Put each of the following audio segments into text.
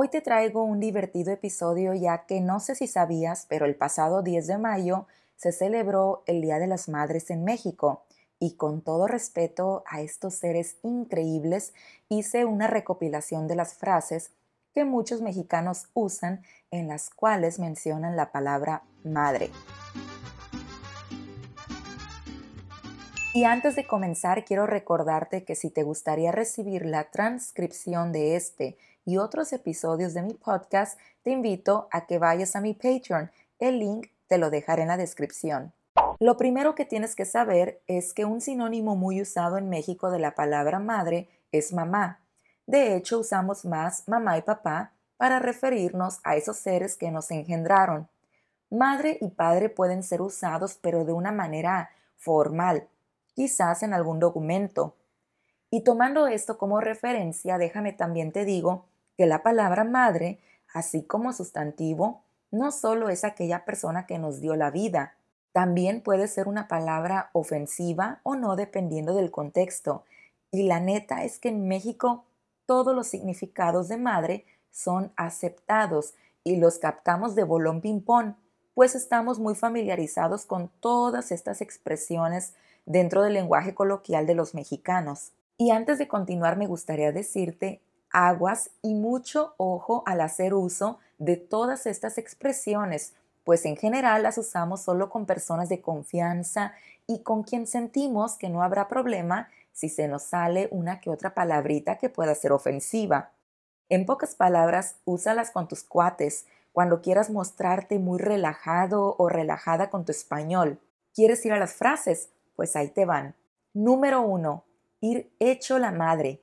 Hoy te traigo un divertido episodio ya que no sé si sabías, pero el pasado 10 de mayo se celebró el Día de las Madres en México y con todo respeto a estos seres increíbles hice una recopilación de las frases que muchos mexicanos usan en las cuales mencionan la palabra madre. Y antes de comenzar, quiero recordarte que si te gustaría recibir la transcripción de este y otros episodios de mi podcast, te invito a que vayas a mi Patreon. El link te lo dejaré en la descripción. Lo primero que tienes que saber es que un sinónimo muy usado en México de la palabra madre es mamá. De hecho, usamos más mamá y papá para referirnos a esos seres que nos engendraron. Madre y padre pueden ser usados pero de una manera formal, quizás en algún documento. Y tomando esto como referencia, déjame también te digo que la palabra madre, así como sustantivo, no solo es aquella persona que nos dio la vida, también puede ser una palabra ofensiva o no dependiendo del contexto. Y la neta es que en México todos los significados de madre son aceptados y los captamos de bolón ping-pong, pues estamos muy familiarizados con todas estas expresiones dentro del lenguaje coloquial de los mexicanos. Y antes de continuar me gustaría decirte aguas y mucho ojo al hacer uso de todas estas expresiones, pues en general las usamos solo con personas de confianza y con quien sentimos que no habrá problema si se nos sale una que otra palabrita que pueda ser ofensiva. En pocas palabras, úsalas con tus cuates cuando quieras mostrarte muy relajado o relajada con tu español. ¿Quieres ir a las frases? Pues ahí te van. Número 1. Ir hecho la madre.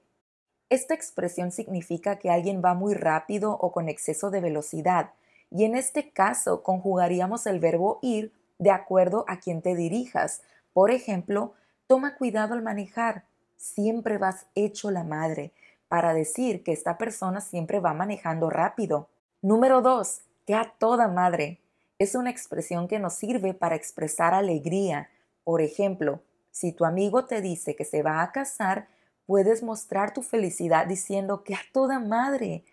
Esta expresión significa que alguien va muy rápido o con exceso de velocidad, y en este caso conjugaríamos el verbo ir de acuerdo a quien te dirijas. Por ejemplo, toma cuidado al manejar, siempre vas hecho la madre, para decir que esta persona siempre va manejando rápido. Número 2. Que a toda madre. Es una expresión que nos sirve para expresar alegría. Por ejemplo, si tu amigo te dice que se va a casar, puedes mostrar tu felicidad diciendo que a toda madre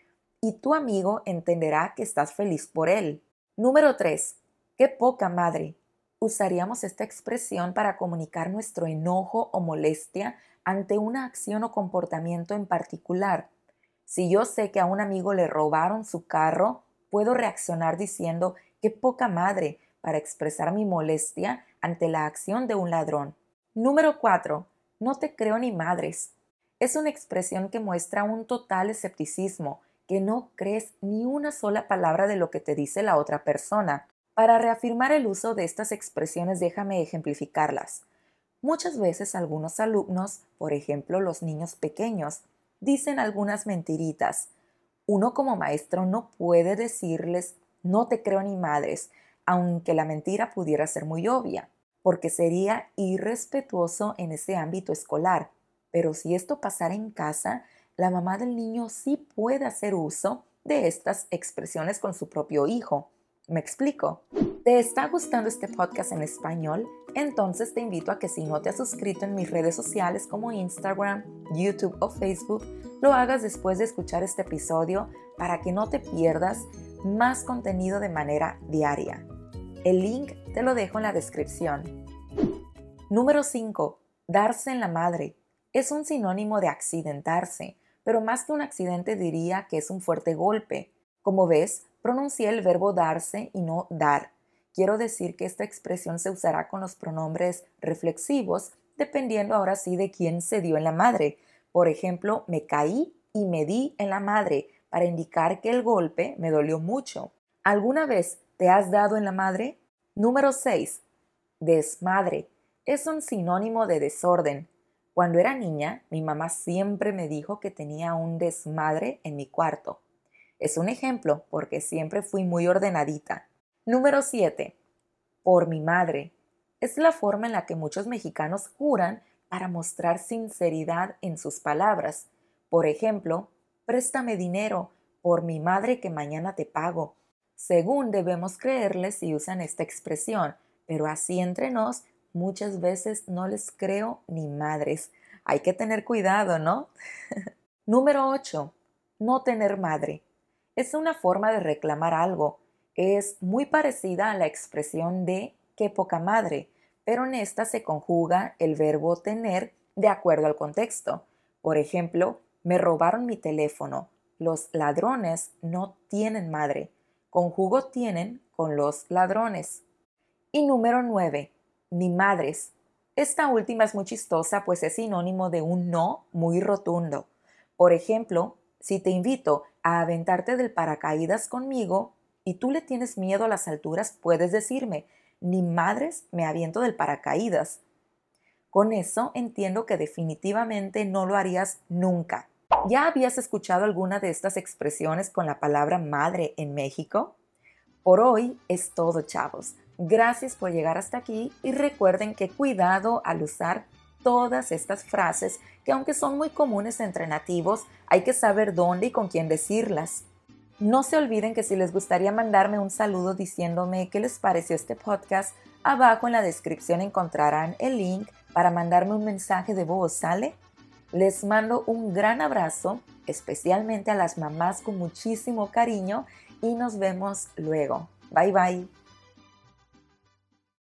y tu amigo entenderá que estás feliz por él. Número 3. Qué poca madre. Usaríamos esta expresión para comunicar nuestro enojo o molestia ante una acción o comportamiento en particular. Si yo sé que a un amigo le robaron su carro, puedo reaccionar diciendo qué poca madre para expresar mi molestia ante la acción de un ladrón. Número 4. No te creo ni madres es una expresión que muestra un total escepticismo, que no crees ni una sola palabra de lo que te dice la otra persona. Para reafirmar el uso de estas expresiones déjame ejemplificarlas. Muchas veces algunos alumnos, por ejemplo los niños pequeños, dicen algunas mentiritas. Uno como maestro no puede decirles no te creo ni madres, aunque la mentira pudiera ser muy obvia, porque sería irrespetuoso en ese ámbito escolar. Pero si esto pasara en casa, la mamá del niño sí puede hacer uso de estas expresiones con su propio hijo. ¿Me explico? ¿Te está gustando este podcast en español? Entonces te invito a que si no te has suscrito en mis redes sociales como Instagram, YouTube o Facebook, lo hagas después de escuchar este episodio para que no te pierdas más contenido de manera diaria. El link te lo dejo en la descripción. Número 5. Darse en la madre es un sinónimo de accidentarse, pero más que un accidente diría que es un fuerte golpe. Como ves, pronuncié el verbo darse y no dar. Quiero decir que esta expresión se usará con los pronombres reflexivos, dependiendo ahora sí de quién se dio en la madre. Por ejemplo, me caí y me di en la madre, para indicar que el golpe me dolió mucho. ¿Alguna vez te has dado en la madre? Número 6. Desmadre. Es un sinónimo de desorden. Cuando era niña, mi mamá siempre me dijo que tenía un desmadre en mi cuarto. Es un ejemplo porque siempre fui muy ordenadita. Número 7. Por mi madre. Es la forma en la que muchos mexicanos juran para mostrar sinceridad en sus palabras. Por ejemplo, préstame dinero por mi madre que mañana te pago. Según debemos creerles si usan esta expresión, pero así entre nos muchas veces no les creo ni madres. Hay que tener cuidado, ¿no? Número 8. No tener madre. es una forma de reclamar algo. Es muy parecida a la expresión de qué poca madre, pero en esta se conjuga el verbo tener de acuerdo al contexto. Por ejemplo, me robaron mi teléfono. Los ladrones no tienen madre. Conjugo tienen con los ladrones. Y número 9. Ni madres. Esta última es muy chistosa pues es sinónimo de un no muy rotundo. Por ejemplo, si te invito a aventarte del paracaídas conmigo y tú le tienes miedo a las alturas, puedes decirme, ni madres me aviento del paracaídas. Con eso entiendo que definitivamente no lo harías nunca. ¿Ya habías escuchado alguna de estas expresiones con la palabra madre en México? Por hoy es todo, chavos. Gracias por llegar hasta aquí y recuerden que cuidado al usar todas estas frases que aunque son muy comunes entre nativos, hay que saber dónde y con quién decirlas. No se olviden que si les gustaría mandarme un saludo diciéndome qué les pareció este podcast, abajo en la descripción encontrarán el link para mandarme un mensaje de voz, ¿sale? Les mando un gran abrazo, especialmente a las mamás con muchísimo cariño y nos vemos luego. Bye bye.